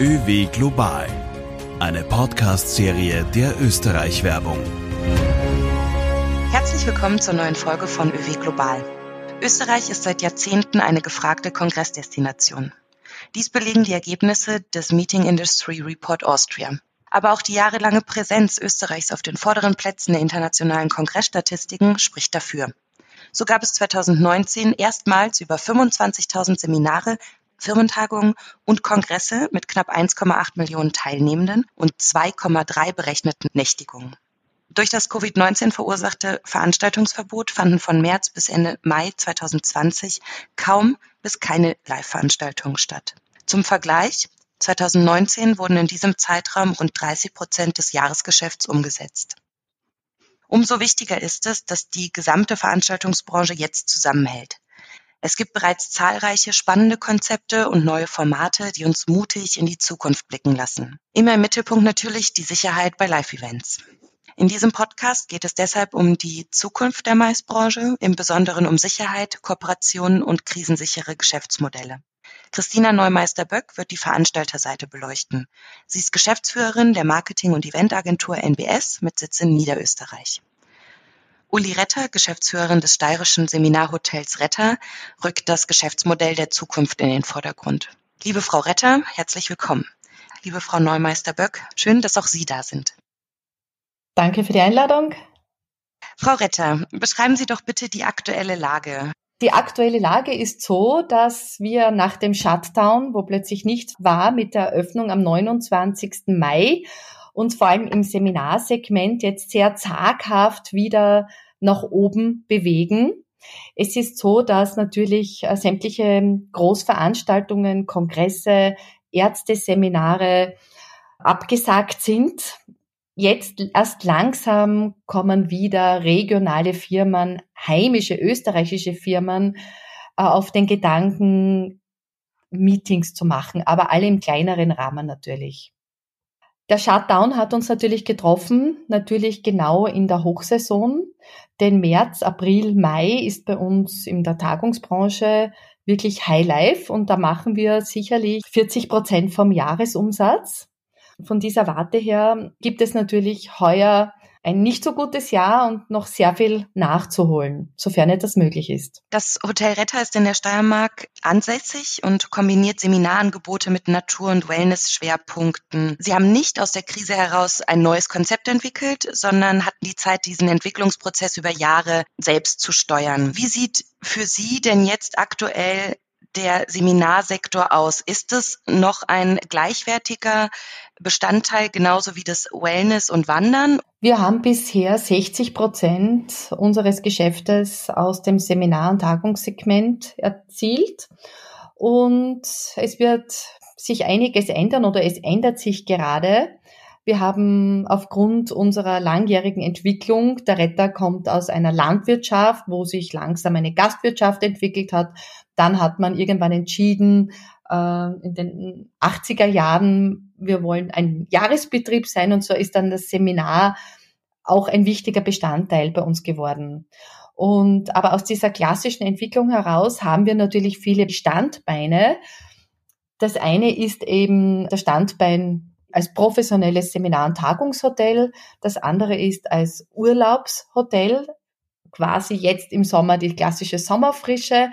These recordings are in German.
ÖW Global, eine Podcast-Serie der Österreich-Werbung. Herzlich willkommen zur neuen Folge von ÖW Global. Österreich ist seit Jahrzehnten eine gefragte Kongressdestination. Dies belegen die Ergebnisse des Meeting Industry Report Austria. Aber auch die jahrelange Präsenz Österreichs auf den vorderen Plätzen der internationalen Kongressstatistiken spricht dafür. So gab es 2019 erstmals über 25.000 Seminare, Firmentagungen und Kongresse mit knapp 1,8 Millionen Teilnehmenden und 2,3 berechneten Nächtigungen. Durch das Covid-19 verursachte Veranstaltungsverbot fanden von März bis Ende Mai 2020 kaum bis keine Live-Veranstaltungen statt. Zum Vergleich, 2019 wurden in diesem Zeitraum rund 30 Prozent des Jahresgeschäfts umgesetzt. Umso wichtiger ist es, dass die gesamte Veranstaltungsbranche jetzt zusammenhält. Es gibt bereits zahlreiche spannende Konzepte und neue Formate, die uns mutig in die Zukunft blicken lassen. Immer im Mittelpunkt natürlich die Sicherheit bei Live-Events. In diesem Podcast geht es deshalb um die Zukunft der Maisbranche, im Besonderen um Sicherheit, Kooperationen und krisensichere Geschäftsmodelle. Christina Neumeister-Böck wird die Veranstalterseite beleuchten. Sie ist Geschäftsführerin der Marketing- und Eventagentur NBS mit Sitz in Niederösterreich. Uli Retter, Geschäftsführerin des steirischen Seminarhotels Retter, rückt das Geschäftsmodell der Zukunft in den Vordergrund. Liebe Frau Retter, herzlich willkommen. Liebe Frau Neumeister-Böck, schön, dass auch Sie da sind. Danke für die Einladung. Frau Retter, beschreiben Sie doch bitte die aktuelle Lage. Die aktuelle Lage ist so, dass wir nach dem Shutdown, wo plötzlich nichts war, mit der Eröffnung am 29. Mai uns vor allem im Seminarsegment jetzt sehr zaghaft wieder nach oben bewegen. Es ist so, dass natürlich äh, sämtliche Großveranstaltungen, Kongresse, Ärzteseminare abgesagt sind. Jetzt erst langsam kommen wieder regionale Firmen, heimische österreichische Firmen äh, auf den Gedanken, Meetings zu machen, aber alle im kleineren Rahmen natürlich. Der Shutdown hat uns natürlich getroffen, natürlich genau in der Hochsaison. Denn März, April, Mai ist bei uns in der Tagungsbranche wirklich Highlife und da machen wir sicherlich 40 Prozent vom Jahresumsatz. Von dieser Warte her gibt es natürlich heuer ein nicht so gutes Jahr und noch sehr viel nachzuholen, sofern etwas möglich ist. Das Hotel Retter ist in der Steiermark ansässig und kombiniert Seminarangebote mit Natur- und Wellness-Schwerpunkten. Sie haben nicht aus der Krise heraus ein neues Konzept entwickelt, sondern hatten die Zeit, diesen Entwicklungsprozess über Jahre selbst zu steuern. Wie sieht für Sie denn jetzt aktuell der Seminarsektor aus? Ist es noch ein gleichwertiger Bestandteil genauso wie das Wellness und Wandern? Wir haben bisher 60 Prozent unseres Geschäftes aus dem Seminar- und Tagungssegment erzielt. Und es wird sich einiges ändern oder es ändert sich gerade. Wir haben aufgrund unserer langjährigen Entwicklung, der Retter kommt aus einer Landwirtschaft, wo sich langsam eine Gastwirtschaft entwickelt hat. Dann hat man irgendwann entschieden, äh, in den 80er Jahren, wir wollen ein Jahresbetrieb sein und so ist dann das Seminar auch ein wichtiger Bestandteil bei uns geworden. Und aber aus dieser klassischen Entwicklung heraus haben wir natürlich viele Standbeine. Das eine ist eben das Standbein als professionelles Seminar- und Tagungshotel. Das andere ist als Urlaubshotel, quasi jetzt im Sommer die klassische Sommerfrische.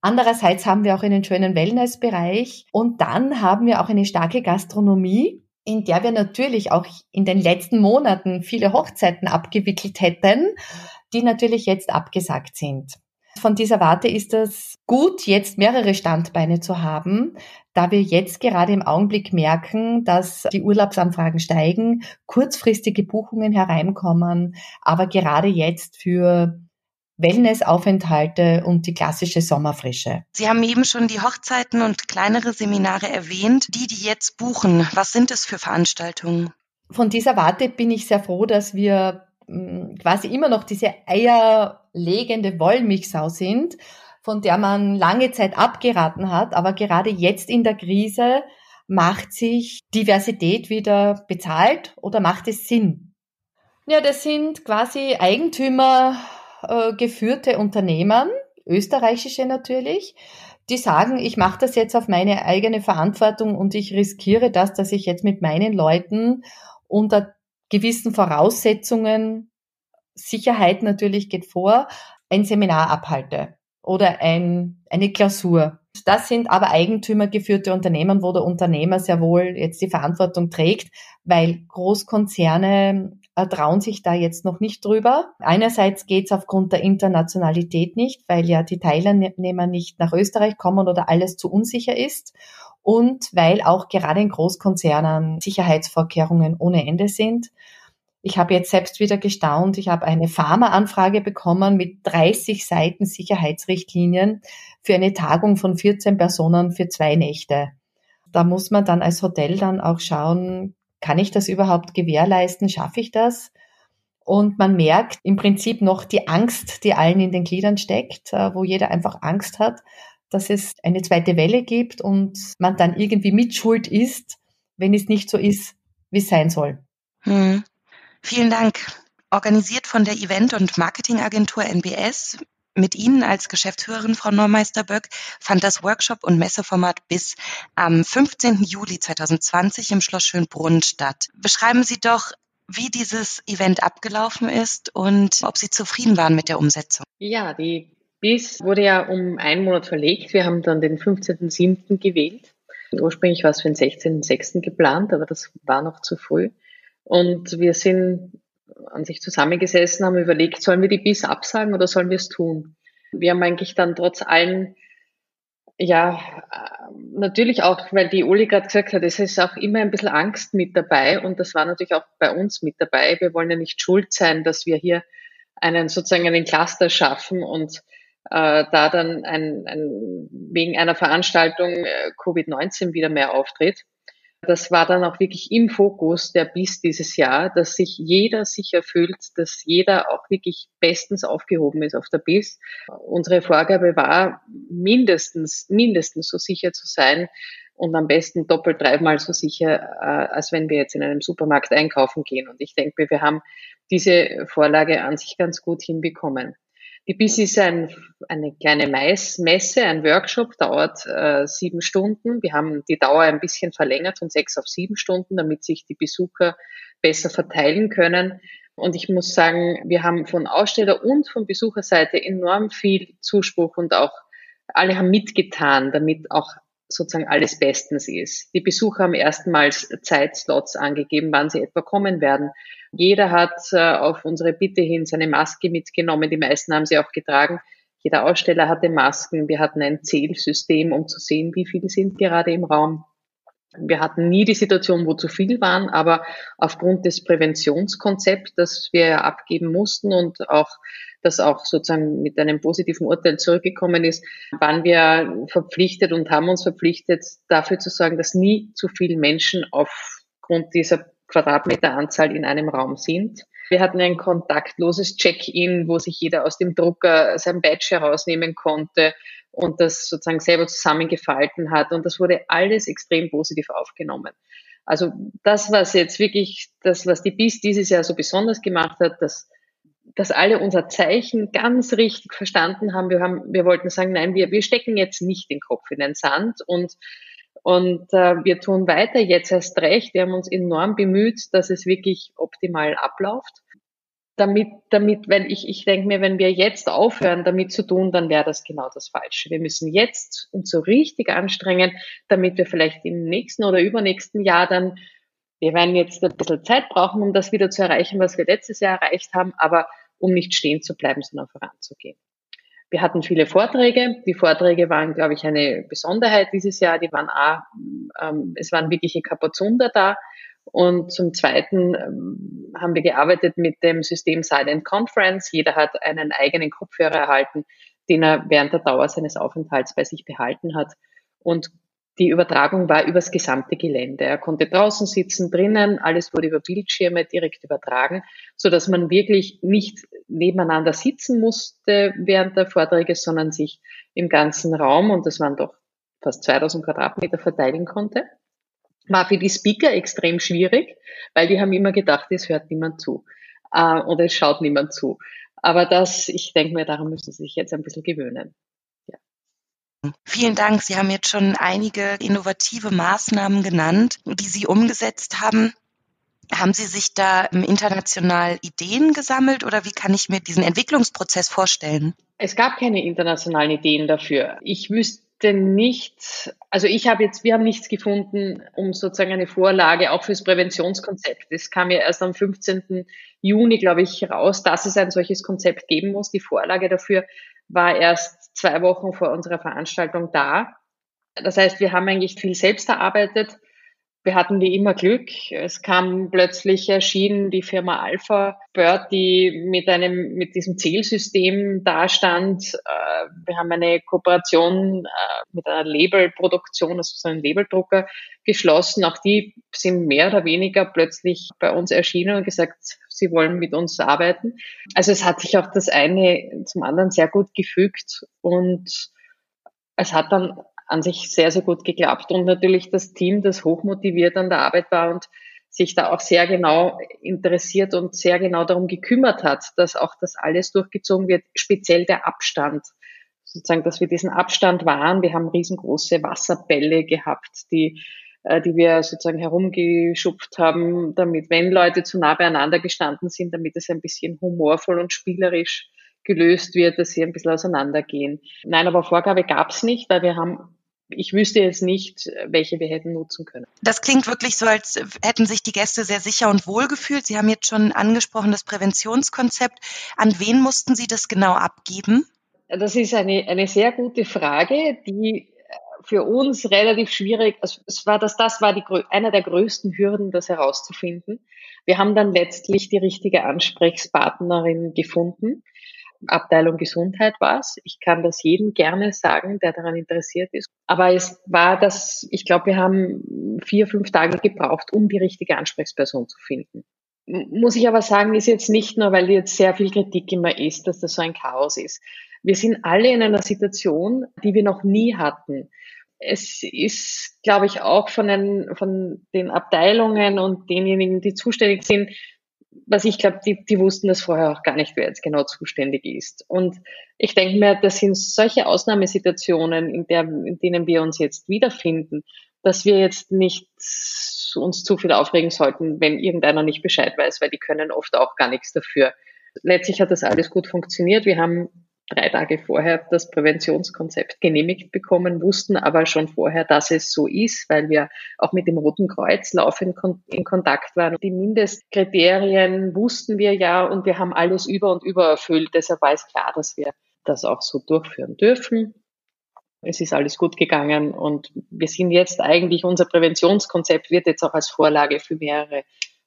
Andererseits haben wir auch einen schönen Wellnessbereich und dann haben wir auch eine starke Gastronomie, in der wir natürlich auch in den letzten Monaten viele Hochzeiten abgewickelt hätten, die natürlich jetzt abgesagt sind. Von dieser Warte ist es gut, jetzt mehrere Standbeine zu haben, da wir jetzt gerade im Augenblick merken, dass die Urlaubsanfragen steigen, kurzfristige Buchungen hereinkommen, aber gerade jetzt für Wellnessaufenthalte und die klassische Sommerfrische. Sie haben eben schon die Hochzeiten und kleinere Seminare erwähnt. Die, die jetzt buchen, was sind es für Veranstaltungen? Von dieser Warte bin ich sehr froh, dass wir hm, quasi immer noch diese eierlegende Wollmilchsau sind, von der man lange Zeit abgeraten hat, aber gerade jetzt in der Krise macht sich Diversität wieder bezahlt oder macht es Sinn? Ja, das sind quasi Eigentümer äh, geführte Unternehmen, österreichische natürlich, die sagen, ich mache das jetzt auf meine eigene Verantwortung und ich riskiere das, dass ich jetzt mit meinen Leuten unter gewissen Voraussetzungen, Sicherheit natürlich geht vor, ein Seminar abhalte oder ein, eine Klausur. Das sind aber eigentümergeführte Unternehmen, wo der Unternehmer sehr wohl jetzt die Verantwortung trägt, weil Großkonzerne äh, trauen sich da jetzt noch nicht drüber. Einerseits geht es aufgrund der Internationalität nicht, weil ja die Teilnehmer nicht nach Österreich kommen oder alles zu unsicher ist. Und weil auch gerade in Großkonzernen Sicherheitsvorkehrungen ohne Ende sind. Ich habe jetzt selbst wieder gestaunt. Ich habe eine Pharmaanfrage bekommen mit 30 Seiten Sicherheitsrichtlinien für eine Tagung von 14 Personen für zwei Nächte. Da muss man dann als Hotel dann auch schauen, kann ich das überhaupt gewährleisten? Schaffe ich das? Und man merkt im Prinzip noch die Angst, die allen in den Gliedern steckt, äh, wo jeder einfach Angst hat, dass es eine zweite Welle gibt und man dann irgendwie mitschuld ist, wenn es nicht so ist, wie es sein soll. Hm. Vielen Dank. Organisiert von der Event- und Marketingagentur NBS mit Ihnen als Geschäftsführerin, Frau Neumeister-Böck, fand das Workshop- und Messeformat BIS am 15. Juli 2020 im Schloss Schönbrunn statt. Beschreiben Sie doch, wie dieses Event abgelaufen ist und ob Sie zufrieden waren mit der Umsetzung. Ja, die BIS wurde ja um einen Monat verlegt. Wir haben dann den 15.07. gewählt. Ursprünglich war es für den 16.06. geplant, aber das war noch zu früh. Und wir sind an sich zusammengesessen, haben überlegt, sollen wir die BIS absagen oder sollen wir es tun? Wir haben eigentlich dann trotz allen, ja, natürlich auch, weil die Uli gerade gesagt hat, es ist auch immer ein bisschen Angst mit dabei und das war natürlich auch bei uns mit dabei. Wir wollen ja nicht schuld sein, dass wir hier einen sozusagen einen Cluster schaffen und äh, da dann ein, ein, wegen einer Veranstaltung äh, Covid-19 wieder mehr auftritt das war dann auch wirklich im Fokus der BIS dieses Jahr, dass sich jeder sicher fühlt, dass jeder auch wirklich bestens aufgehoben ist auf der BIS. Unsere Vorgabe war, mindestens, mindestens so sicher zu sein und am besten doppelt, dreimal so sicher, äh, als wenn wir jetzt in einem Supermarkt einkaufen gehen. Und ich denke mir, wir haben diese Vorlage an sich ganz gut hinbekommen. Die BIS ist ein, eine kleine Messe, ein Workshop, dauert äh, sieben Stunden. Wir haben die Dauer ein bisschen verlängert von sechs auf sieben Stunden, damit sich die Besucher besser verteilen können. Und ich muss sagen, wir haben von Aussteller und von Besucherseite enorm viel Zuspruch und auch alle haben mitgetan, damit auch sozusagen alles bestens ist. Die Besucher haben erstmals Zeitslots angegeben, wann sie etwa kommen werden. Jeder hat äh, auf unsere Bitte hin seine Maske mitgenommen. Die meisten haben sie auch getragen. Jeder Aussteller hatte Masken. Wir hatten ein Zählsystem, um zu sehen, wie viele sind gerade im Raum. Wir hatten nie die Situation, wo zu viel waren, aber aufgrund des Präventionskonzepts, das wir abgeben mussten und auch das auch sozusagen mit einem positiven Urteil zurückgekommen ist, waren wir verpflichtet und haben uns verpflichtet, dafür zu sorgen, dass nie zu viele Menschen aufgrund dieser Quadratmeteranzahl in einem Raum sind. Wir hatten ein kontaktloses Check-in, wo sich jeder aus dem Drucker sein Badge herausnehmen konnte und das sozusagen selber zusammengefalten hat. Und das wurde alles extrem positiv aufgenommen. Also das, was jetzt wirklich, das, was die BIS dieses Jahr so besonders gemacht hat, dass, dass alle unser Zeichen ganz richtig verstanden haben. Wir haben, wir wollten sagen, nein, wir, wir stecken jetzt nicht den Kopf in den Sand und und äh, wir tun weiter jetzt erst recht. Wir haben uns enorm bemüht, dass es wirklich optimal abläuft. Damit, damit, wenn ich, ich denke mir, wenn wir jetzt aufhören, damit zu tun, dann wäre das genau das Falsche. Wir müssen jetzt uns so richtig anstrengen, damit wir vielleicht im nächsten oder übernächsten Jahr dann, wir werden jetzt ein bisschen Zeit brauchen, um das wieder zu erreichen, was wir letztes Jahr erreicht haben, aber um nicht stehen zu bleiben, sondern voranzugehen. Wir hatten viele Vorträge. Die Vorträge waren, glaube ich, eine Besonderheit dieses Jahr. Die waren auch, ähm, es waren wirkliche Kapuzunder da. Und zum Zweiten ähm, haben wir gearbeitet mit dem System Silent Conference. Jeder hat einen eigenen Kopfhörer erhalten, den er während der Dauer seines Aufenthalts bei sich behalten hat. Und die Übertragung war übers gesamte Gelände. Er konnte draußen sitzen, drinnen, alles wurde über Bildschirme direkt übertragen, so dass man wirklich nicht nebeneinander sitzen musste während der Vorträge, sondern sich im ganzen Raum, und das waren doch fast 2000 Quadratmeter, verteilen konnte. War für die Speaker extrem schwierig, weil die haben immer gedacht, es hört niemand zu äh, oder es schaut niemand zu. Aber das, ich denke mir, daran müssen sie sich jetzt ein bisschen gewöhnen. Vielen Dank. Sie haben jetzt schon einige innovative Maßnahmen genannt, die Sie umgesetzt haben. Haben Sie sich da international Ideen gesammelt oder wie kann ich mir diesen Entwicklungsprozess vorstellen? Es gab keine internationalen Ideen dafür. Ich wüsste nicht, also ich habe jetzt, wir haben nichts gefunden, um sozusagen eine Vorlage auch fürs Präventionskonzept. Es kam ja erst am 15. Juni, glaube ich, raus, dass es ein solches Konzept geben muss. Die Vorlage dafür war erst zwei Wochen vor unserer Veranstaltung da. Das heißt, wir haben eigentlich viel selbst erarbeitet wir hatten wie immer Glück. Es kam plötzlich erschienen die Firma Alpha Bird, die mit einem, mit diesem Zählsystem dastand. Äh, wir haben eine Kooperation äh, mit einer Labelproduktion, also so einem Labeldrucker geschlossen. Auch die sind mehr oder weniger plötzlich bei uns erschienen und gesagt, sie wollen mit uns arbeiten. Also es hat sich auch das eine zum anderen sehr gut gefügt und es hat dann an sich sehr, sehr gut geklappt. Und natürlich das Team, das hochmotiviert an der Arbeit war und sich da auch sehr genau interessiert und sehr genau darum gekümmert hat, dass auch das alles durchgezogen wird, speziell der Abstand. Sozusagen, dass wir diesen Abstand wahren. Wir haben riesengroße Wasserbälle gehabt, die, äh, die wir sozusagen herumgeschupft haben, damit, wenn Leute zu nah beieinander gestanden sind, damit es ein bisschen humorvoll und spielerisch gelöst wird, dass sie ein bisschen auseinandergehen. Nein, aber Vorgabe gab es nicht, weil wir haben ich wüsste jetzt nicht, welche wir hätten nutzen können. Das klingt wirklich so, als hätten sich die Gäste sehr sicher und wohl gefühlt. Sie haben jetzt schon angesprochen, das Präventionskonzept. An wen mussten Sie das genau abgeben? Das ist eine, eine sehr gute Frage, die für uns relativ schwierig, also es war das, das war die, einer der größten Hürden, das herauszufinden. Wir haben dann letztlich die richtige Ansprechpartnerin gefunden. Abteilung Gesundheit war es. Ich kann das jedem gerne sagen, der daran interessiert ist. Aber es war das, ich glaube, wir haben vier, fünf Tage gebraucht, um die richtige Ansprechperson zu finden. Muss ich aber sagen, ist jetzt nicht nur, weil jetzt sehr viel Kritik immer ist, dass das so ein Chaos ist. Wir sind alle in einer Situation, die wir noch nie hatten. Es ist, glaube ich, auch von den, von den Abteilungen und denjenigen, die zuständig sind, was ich glaube, die, die wussten das vorher auch gar nicht, wer jetzt genau zuständig ist. Und ich denke mir, das sind solche Ausnahmesituationen, in, der, in denen wir uns jetzt wiederfinden, dass wir jetzt nicht uns zu viel aufregen sollten, wenn irgendeiner nicht Bescheid weiß, weil die können oft auch gar nichts dafür. Letztlich hat das alles gut funktioniert. Wir haben drei Tage vorher das Präventionskonzept genehmigt bekommen, wussten aber schon vorher, dass es so ist, weil wir auch mit dem Roten Kreuz laufend in Kontakt waren. Die Mindestkriterien wussten wir ja und wir haben alles über und über erfüllt. Deshalb war es klar, dass wir das auch so durchführen dürfen. Es ist alles gut gegangen und wir sind jetzt eigentlich, unser Präventionskonzept wird jetzt auch als Vorlage für mehrere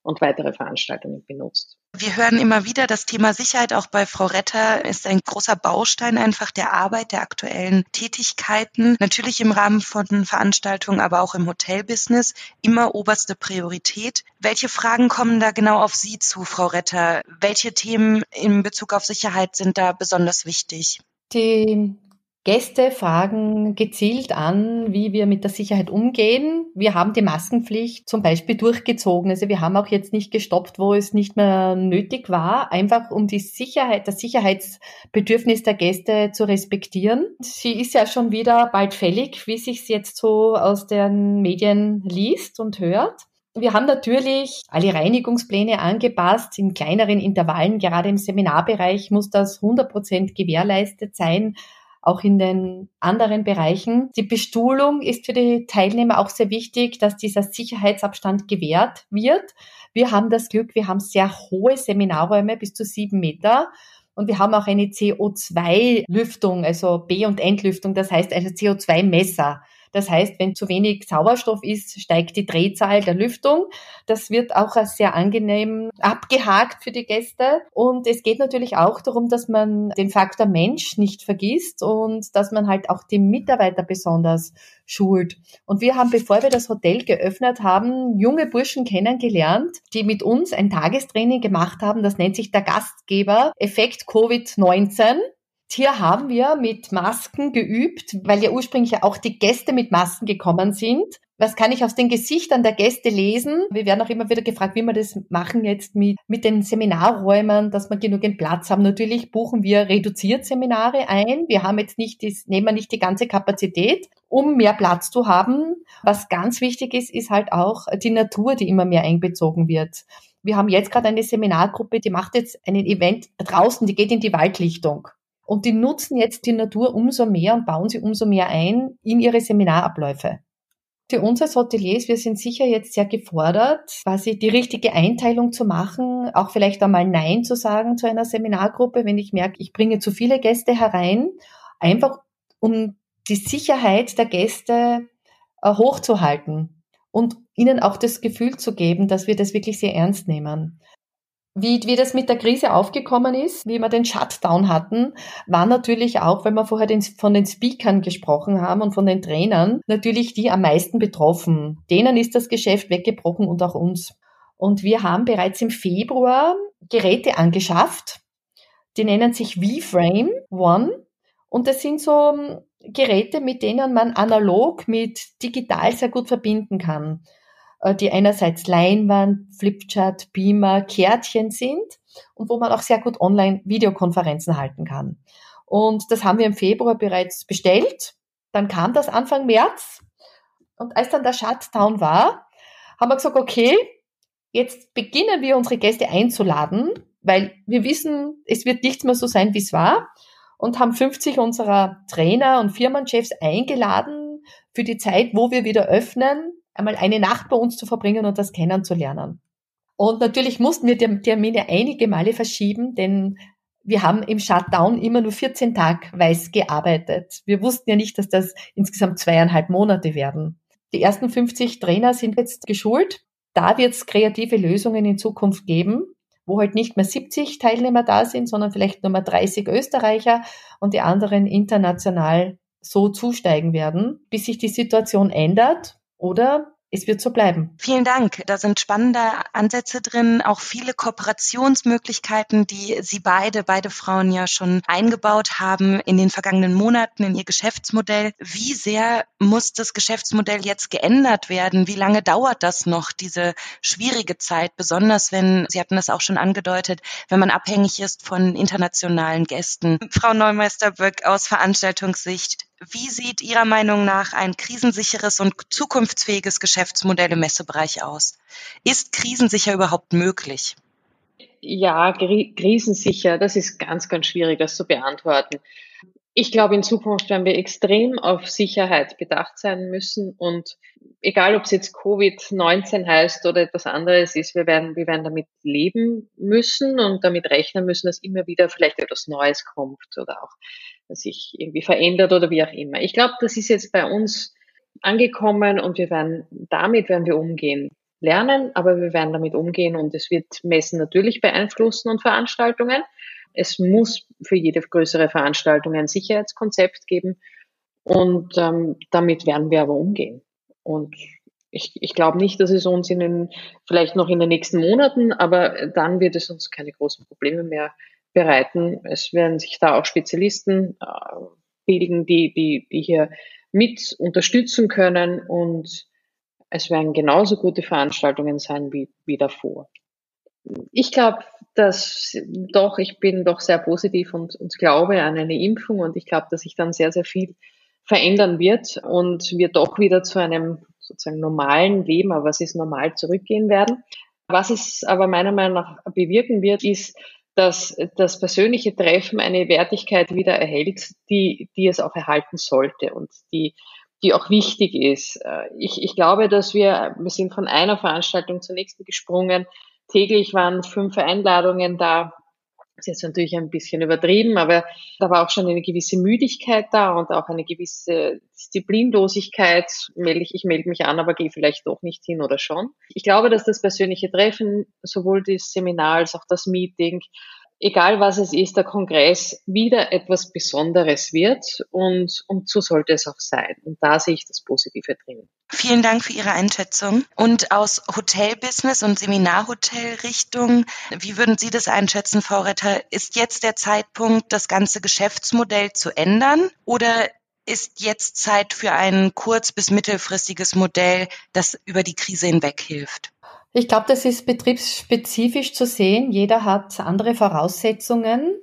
und weitere Veranstaltungen benutzt. Wir hören immer wieder, das Thema Sicherheit auch bei Frau Retter ist ein großer Baustein einfach der Arbeit, der aktuellen Tätigkeiten. Natürlich im Rahmen von Veranstaltungen, aber auch im Hotelbusiness immer oberste Priorität. Welche Fragen kommen da genau auf Sie zu, Frau Retter? Welche Themen in Bezug auf Sicherheit sind da besonders wichtig? Die Gäste fragen gezielt an, wie wir mit der Sicherheit umgehen. Wir haben die Maskenpflicht zum Beispiel durchgezogen. Also wir haben auch jetzt nicht gestoppt, wo es nicht mehr nötig war, einfach um die Sicherheit, das Sicherheitsbedürfnis der Gäste zu respektieren. Sie ist ja schon wieder bald fällig, wie sich jetzt so aus den Medien liest und hört. Wir haben natürlich alle Reinigungspläne angepasst in kleineren Intervallen. Gerade im Seminarbereich muss das 100 Prozent gewährleistet sein auch in den anderen Bereichen. Die Bestuhlung ist für die Teilnehmer auch sehr wichtig, dass dieser Sicherheitsabstand gewährt wird. Wir haben das Glück, wir haben sehr hohe Seminarräume bis zu sieben Meter. Und wir haben auch eine CO2-Lüftung, also B- und Entlüftung, das heißt also CO2-Messer. Das heißt, wenn zu wenig Sauerstoff ist, steigt die Drehzahl der Lüftung. Das wird auch als sehr angenehm abgehakt für die Gäste. Und es geht natürlich auch darum, dass man den Faktor Mensch nicht vergisst und dass man halt auch die Mitarbeiter besonders schult. Und wir haben, bevor wir das Hotel geöffnet haben, junge Burschen kennengelernt, die mit uns ein Tagestraining gemacht haben. Das nennt sich der Gastgeber Effekt Covid-19. Hier haben wir mit Masken geübt, weil ja ursprünglich auch die Gäste mit Masken gekommen sind. was kann ich aus den Gesichtern der Gäste lesen? Wir werden auch immer wieder gefragt, wie wir das machen jetzt mit, mit den Seminarräumen, dass wir genügend Platz haben. Natürlich buchen wir reduziert Seminare ein. Wir haben jetzt nicht, das, nehmen wir nicht die ganze Kapazität, um mehr Platz zu haben. Was ganz wichtig ist, ist halt auch die Natur, die immer mehr einbezogen wird. Wir haben jetzt gerade eine Seminargruppe, die macht jetzt einen Event draußen, die geht in die Waldlichtung. Und die nutzen jetzt die Natur umso mehr und bauen sie umso mehr ein in ihre Seminarabläufe. Für uns als Hoteliers, wir sind sicher jetzt sehr gefordert, quasi die richtige Einteilung zu machen, auch vielleicht einmal Nein zu sagen zu einer Seminargruppe, wenn ich merke, ich bringe zu viele Gäste herein, einfach um die Sicherheit der Gäste äh, hochzuhalten und ihnen auch das Gefühl zu geben, dass wir das wirklich sehr ernst nehmen. Wie, wie das mit der Krise aufgekommen ist, wie wir den Shutdown hatten, war natürlich auch, weil wir vorher den, von den Speakern gesprochen haben und von den Trainern, natürlich die am meisten betroffen. Denen ist das Geschäft weggebrochen und auch uns. Und wir haben bereits im Februar Geräte angeschafft. Die nennen sich V-Frame One. Und das sind so ähm, Geräte, mit denen man analog mit digital sehr gut verbinden kann. Äh, die einerseits Leinwand, Flipchart, Beamer, Kärtchen sind und wo man auch sehr gut online Videokonferenzen halten kann. Und das haben wir im Februar bereits bestellt. Dann kam das Anfang März. Und als dann der Shutdown war, haben wir gesagt, okay, jetzt beginnen wir unsere Gäste einzuladen, weil wir wissen, es wird nichts mehr so sein, wie es war. Und haben 50 unserer Trainer und Firmenchefs eingeladen für die Zeit, wo wir wieder öffnen, einmal eine Nacht bei uns zu verbringen und das kennenzulernen. Und natürlich mussten wir die Termine einige Male verschieben, denn wir haben im Shutdown immer nur 14 Tage weiß gearbeitet. Wir wussten ja nicht, dass das insgesamt zweieinhalb Monate werden. Die ersten 50 Trainer sind jetzt geschult. Da wird es kreative Lösungen in Zukunft geben, wo halt nicht mehr 70 Teilnehmer da sind, sondern vielleicht nur mal 30 Österreicher und die anderen international so zusteigen werden, bis sich die Situation ändert oder es wird so bleiben. Vielen Dank. Da sind spannende Ansätze drin, auch viele Kooperationsmöglichkeiten, die Sie beide, beide Frauen ja schon eingebaut haben in den vergangenen Monaten in Ihr Geschäftsmodell. Wie sehr muss das Geschäftsmodell jetzt geändert werden? Wie lange dauert das noch, diese schwierige Zeit, besonders wenn, Sie hatten das auch schon angedeutet, wenn man abhängig ist von internationalen Gästen? Frau Neumeister-Böck aus Veranstaltungssicht, wie sieht Ihrer Meinung nach ein krisensicheres und zukunftsfähiges Geschäftsmodell im Messebereich aus? Ist krisensicher überhaupt möglich? Ja, krisensicher, das ist ganz, ganz schwierig, das zu beantworten. Ich glaube, in Zukunft werden wir extrem auf Sicherheit bedacht sein müssen und egal, ob es jetzt Covid-19 heißt oder etwas anderes ist, wir werden, wir werden damit leben müssen und damit rechnen müssen, dass immer wieder vielleicht etwas Neues kommt oder auch sich irgendwie verändert oder wie auch immer. Ich glaube, das ist jetzt bei uns angekommen und wir werden, damit werden wir umgehen. Lernen, aber wir werden damit umgehen und es wird Messen natürlich beeinflussen und Veranstaltungen. Es muss für jede größere Veranstaltung ein Sicherheitskonzept geben und ähm, damit werden wir aber umgehen. Und ich, ich glaube nicht, dass es uns in den, vielleicht noch in den nächsten Monaten, aber dann wird es uns keine großen Probleme mehr bereiten. Es werden sich da auch Spezialisten äh, bilden, die, die, die hier mit unterstützen können und es werden genauso gute Veranstaltungen sein wie, wie davor. Ich glaube, dass doch, ich bin doch sehr positiv und, und glaube an eine Impfung und ich glaube, dass sich dann sehr, sehr viel verändern wird und wir doch wieder zu einem sozusagen normalen Leben, aber was ist normal, zurückgehen werden. Was es aber meiner Meinung nach bewirken wird, ist, dass das persönliche Treffen eine Wertigkeit wieder erhält, die, die es auch erhalten sollte und die, die auch wichtig ist. Äh, ich, ich glaube, dass wir, wir sind von einer Veranstaltung zur nächsten gesprungen. Täglich waren fünf Einladungen da. Das ist natürlich ein bisschen übertrieben, aber da war auch schon eine gewisse Müdigkeit da und auch eine gewisse Disziplinlosigkeit. Ich melde mich an, aber gehe vielleicht doch nicht hin oder schon. Ich glaube, dass das persönliche Treffen, sowohl das Seminar als auch das Meeting, egal was es ist, der Kongress wieder etwas Besonderes wird und, und so sollte es auch sein. Und da sehe ich das Positive drin. Vielen Dank für Ihre Einschätzung. Und aus Hotelbusiness und Seminarhotelrichtung, wie würden Sie das einschätzen, Frau Retter? Ist jetzt der Zeitpunkt, das ganze Geschäftsmodell zu ändern? Oder ist jetzt Zeit für ein kurz- bis mittelfristiges Modell, das über die Krise hinweg hilft? Ich glaube, das ist betriebsspezifisch zu sehen. Jeder hat andere Voraussetzungen.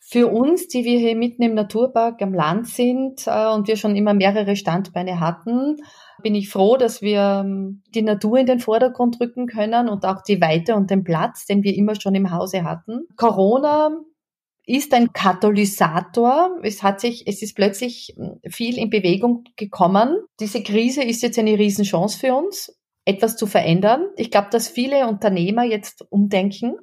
Für uns, die wir hier mitten im Naturpark am Land sind äh, und wir schon immer mehrere Standbeine hatten, bin ich froh, dass wir ähm, die Natur in den Vordergrund rücken können und auch die Weite und den Platz, den wir immer schon im Hause hatten. Corona ist ein Katalysator. Es hat sich, es ist plötzlich hm, viel in Bewegung gekommen. Diese Krise ist jetzt eine Riesenchance für uns etwas zu verändern. Ich glaube, dass viele Unternehmer jetzt umdenken.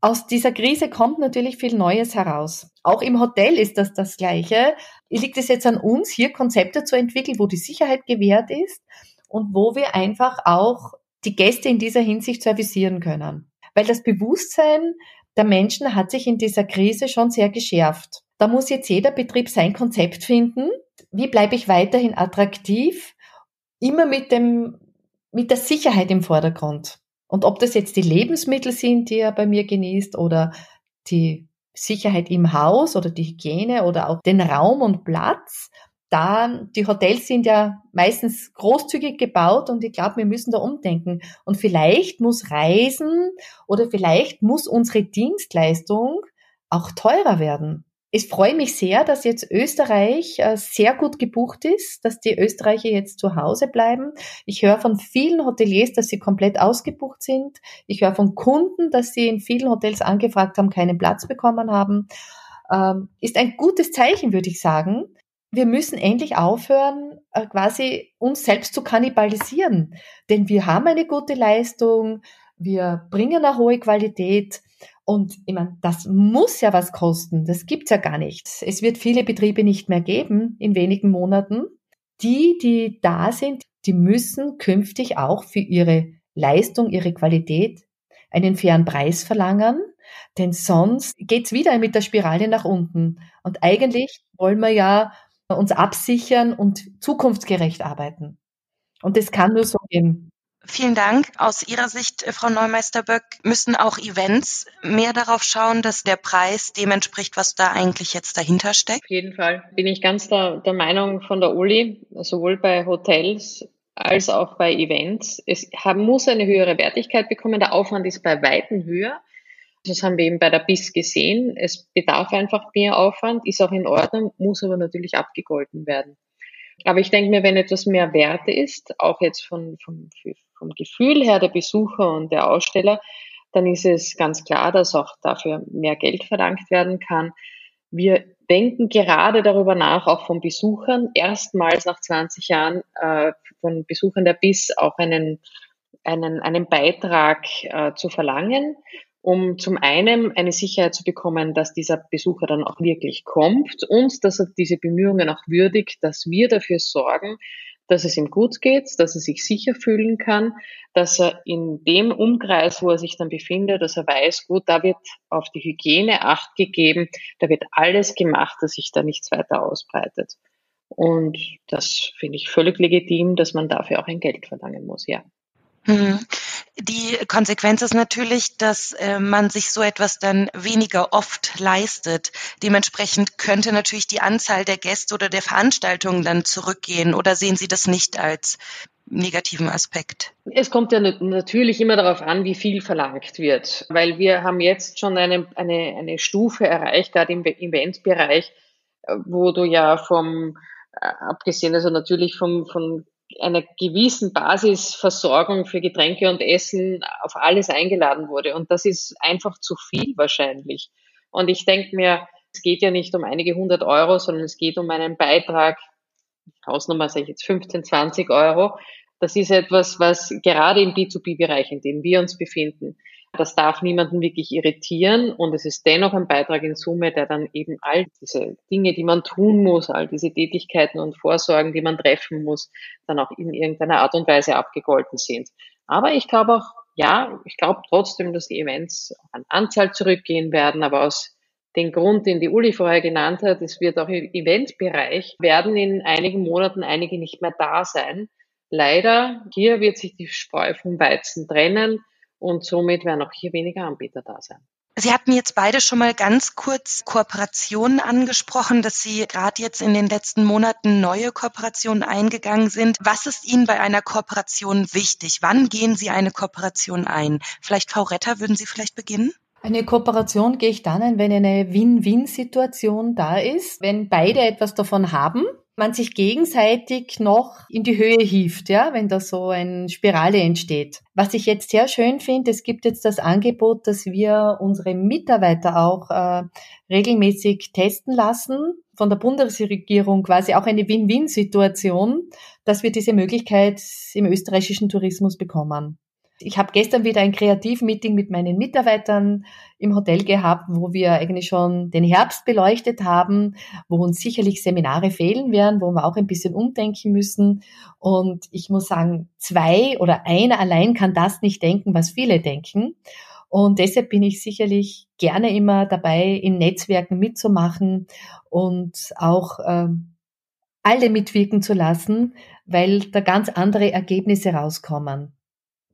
Aus dieser Krise kommt natürlich viel Neues heraus. Auch im Hotel ist das das Gleiche. Liegt es jetzt an uns, hier Konzepte zu entwickeln, wo die Sicherheit gewährt ist und wo wir einfach auch die Gäste in dieser Hinsicht servicieren können. Weil das Bewusstsein der Menschen hat sich in dieser Krise schon sehr geschärft. Da muss jetzt jeder Betrieb sein Konzept finden. Wie bleibe ich weiterhin attraktiv? Immer mit dem mit der Sicherheit im Vordergrund. Und ob das jetzt die Lebensmittel sind, die er bei mir genießt oder die Sicherheit im Haus oder die Hygiene oder auch den Raum und Platz, da die Hotels sind ja meistens großzügig gebaut und ich glaube, wir müssen da umdenken. Und vielleicht muss Reisen oder vielleicht muss unsere Dienstleistung auch teurer werden. Ich freue mich sehr, dass jetzt Österreich äh, sehr gut gebucht ist, dass die Österreicher jetzt zu Hause bleiben. Ich höre von vielen Hoteliers, dass sie komplett ausgebucht sind. Ich höre von Kunden, dass sie in vielen Hotels angefragt haben, keinen Platz bekommen haben. Ähm, ist ein gutes Zeichen, würde ich sagen. Wir müssen endlich aufhören, äh, quasi uns selbst zu kannibalisieren. Denn wir haben eine gute Leistung, wir bringen eine hohe Qualität und ich meine, das muss ja was kosten. Das gibt's ja gar nicht. Es wird viele Betriebe nicht mehr geben in wenigen Monaten. Die, die da sind, die müssen künftig auch für ihre Leistung, ihre Qualität einen fairen Preis verlangen, denn sonst geht's wieder mit der Spirale nach unten. Und eigentlich wollen wir ja uns absichern und zukunftsgerecht arbeiten. Und das kann nur so gehen. Vielen Dank. Aus Ihrer Sicht, äh, Frau Neumeister-Böck, müssen auch Events mehr darauf schauen, dass der Preis dem entspricht, was da eigentlich jetzt dahinter steckt? Auf jeden Fall bin ich ganz der, der Meinung von der Uli, sowohl bei Hotels als auch bei Events. Es haben, muss eine höhere Wertigkeit bekommen. Der Aufwand ist bei Weitem höher. Das haben wir eben bei der BIS gesehen. Es bedarf einfach mehr Aufwand, ist auch in Ordnung, muss aber natürlich abgegolten werden. Aber ich denke mir, wenn etwas mehr Wert ist, auch jetzt von, von, vom Gefühl her der Besucher und der Aussteller, dann ist es ganz klar, dass auch dafür mehr Geld verlangt werden kann. Wir denken gerade darüber nach, auch von Besuchern, erstmals nach 20 Jahren äh, von Besuchern der BIS auch einen, einen, einen Beitrag äh, zu verlangen, um zum einen eine Sicherheit zu bekommen, dass dieser Besucher dann auch wirklich kommt und dass er diese Bemühungen auch würdigt, dass wir dafür sorgen, dass es ihm gut geht, dass er sich sicher fühlen kann, dass er in dem Umkreis, wo er sich dann befindet, dass er weiß, gut, da wird auf die Hygiene Acht gegeben, da wird alles gemacht, dass sich da nichts weiter ausbreitet. Und das finde ich völlig legitim, dass man dafür auch ein Geld verlangen muss, ja. Hm. Die Konsequenz ist natürlich, dass äh, man sich so etwas dann weniger oft leistet. Dementsprechend könnte natürlich die Anzahl der Gäste oder der Veranstaltungen dann zurückgehen. Oder sehen Sie das nicht als negativen Aspekt? Es kommt ja natürlich immer darauf an, wie viel verlangt wird, weil wir haben jetzt schon eine, eine, eine Stufe erreicht, gerade im Eventbereich, äh, wo du ja vom, äh, abgesehen also natürlich vom, von einer gewissen Basisversorgung für Getränke und Essen auf alles eingeladen wurde. Und das ist einfach zu viel wahrscheinlich. Und ich denke mir, es geht ja nicht um einige hundert Euro, sondern es geht um einen Beitrag, Hausnummer sage ich jetzt 15, 20 Euro. Das ist etwas, was gerade im B2B-Bereich, in dem wir uns befinden, das darf niemanden wirklich irritieren und es ist dennoch ein Beitrag in Summe, der dann eben all diese Dinge, die man tun muss, all diese Tätigkeiten und Vorsorgen, die man treffen muss, dann auch in irgendeiner Art und Weise abgegolten sind. Aber ich glaube auch, ja, ich glaube trotzdem, dass die Events an Anzahl zurückgehen werden, aber aus dem Grund, den die Uli vorher genannt hat, es wird auch im Eventbereich, werden in einigen Monaten einige nicht mehr da sein. Leider, hier wird sich die Spreu vom Weizen trennen und somit werden auch hier weniger Anbieter da sein. Sie hatten jetzt beide schon mal ganz kurz Kooperationen angesprochen, dass Sie gerade jetzt in den letzten Monaten neue Kooperationen eingegangen sind. Was ist Ihnen bei einer Kooperation wichtig? Wann gehen Sie eine Kooperation ein? Vielleicht Frau Retter, würden Sie vielleicht beginnen? Eine Kooperation gehe ich dann ein, wenn eine Win-Win-Situation da ist, wenn beide etwas davon haben, man sich gegenseitig noch in die Höhe hieft, ja, wenn da so eine Spirale entsteht. Was ich jetzt sehr schön finde, es gibt jetzt das Angebot, dass wir unsere Mitarbeiter auch äh, regelmäßig testen lassen, von der Bundesregierung quasi auch eine Win-Win-Situation, dass wir diese Möglichkeit im österreichischen Tourismus bekommen. Ich habe gestern wieder ein Kreativmeeting mit meinen Mitarbeitern im Hotel gehabt, wo wir eigentlich schon den Herbst beleuchtet haben, wo uns sicherlich Seminare fehlen werden, wo wir auch ein bisschen umdenken müssen. Und ich muss sagen, zwei oder einer allein kann das nicht denken, was viele denken. Und deshalb bin ich sicherlich gerne immer dabei, in Netzwerken mitzumachen und auch äh, alle mitwirken zu lassen, weil da ganz andere Ergebnisse rauskommen.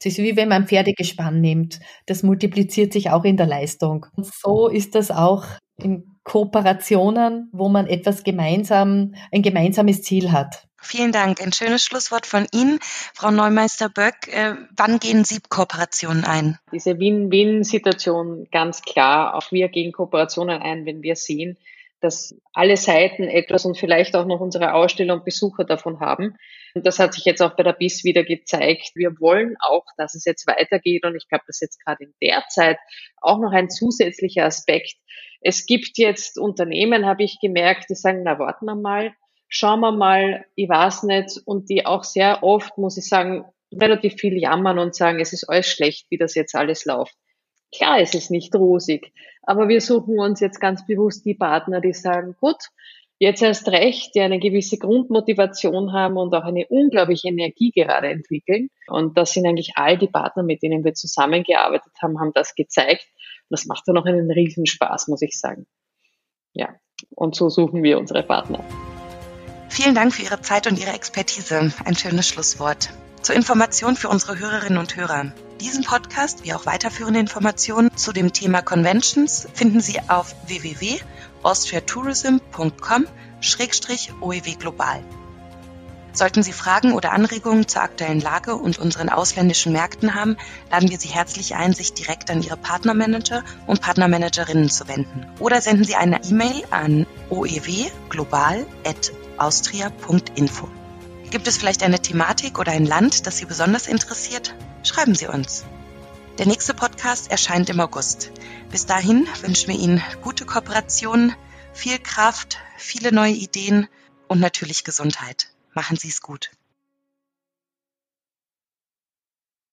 Es ist wie wenn man ein Pferdegespann nimmt. Das multipliziert sich auch in der Leistung. Und so ist das auch in Kooperationen, wo man etwas gemeinsam, ein gemeinsames Ziel hat. Vielen Dank. Ein schönes Schlusswort von Ihnen, Frau Neumeister-Böck. Äh, wann gehen Sie Kooperationen ein? Diese Win-Win-Situation ganz klar. Auch wir gehen Kooperationen ein, wenn wir sehen, dass alle Seiten etwas und vielleicht auch noch unsere Ausstellung Besucher davon haben. Und das hat sich jetzt auch bei der BIS wieder gezeigt. Wir wollen auch, dass es jetzt weitergeht. Und ich glaube, das ist jetzt gerade in der Zeit auch noch ein zusätzlicher Aspekt. Es gibt jetzt Unternehmen, habe ich gemerkt, die sagen, na, warten wir mal, schauen wir mal, ich weiß nicht. Und die auch sehr oft, muss ich sagen, relativ viel jammern und sagen, es ist alles schlecht, wie das jetzt alles läuft. Klar, es ist nicht rosig, aber wir suchen uns jetzt ganz bewusst die Partner, die sagen, gut, jetzt erst recht, die eine gewisse Grundmotivation haben und auch eine unglaubliche Energie gerade entwickeln. Und das sind eigentlich all die Partner, mit denen wir zusammengearbeitet haben, haben das gezeigt. Das macht dann auch einen Riesenspaß, muss ich sagen. Ja, und so suchen wir unsere Partner. Vielen Dank für Ihre Zeit und Ihre Expertise. Ein schönes Schlusswort. Zur Information für unsere Hörerinnen und Hörer. Diesen Podcast wie auch weiterführende Informationen zu dem Thema Conventions finden Sie auf www.austriatourism.com-oew global. Sollten Sie Fragen oder Anregungen zur aktuellen Lage und unseren ausländischen Märkten haben, laden wir Sie herzlich ein, sich direkt an Ihre Partnermanager und Partnermanagerinnen zu wenden. Oder senden Sie eine E-Mail an oewglobal.austria.info. Gibt es vielleicht eine Thematik oder ein Land, das Sie besonders interessiert? Schreiben Sie uns. Der nächste Podcast erscheint im August. Bis dahin wünschen wir Ihnen gute Kooperationen, viel Kraft, viele neue Ideen und natürlich Gesundheit. Machen Sie es gut.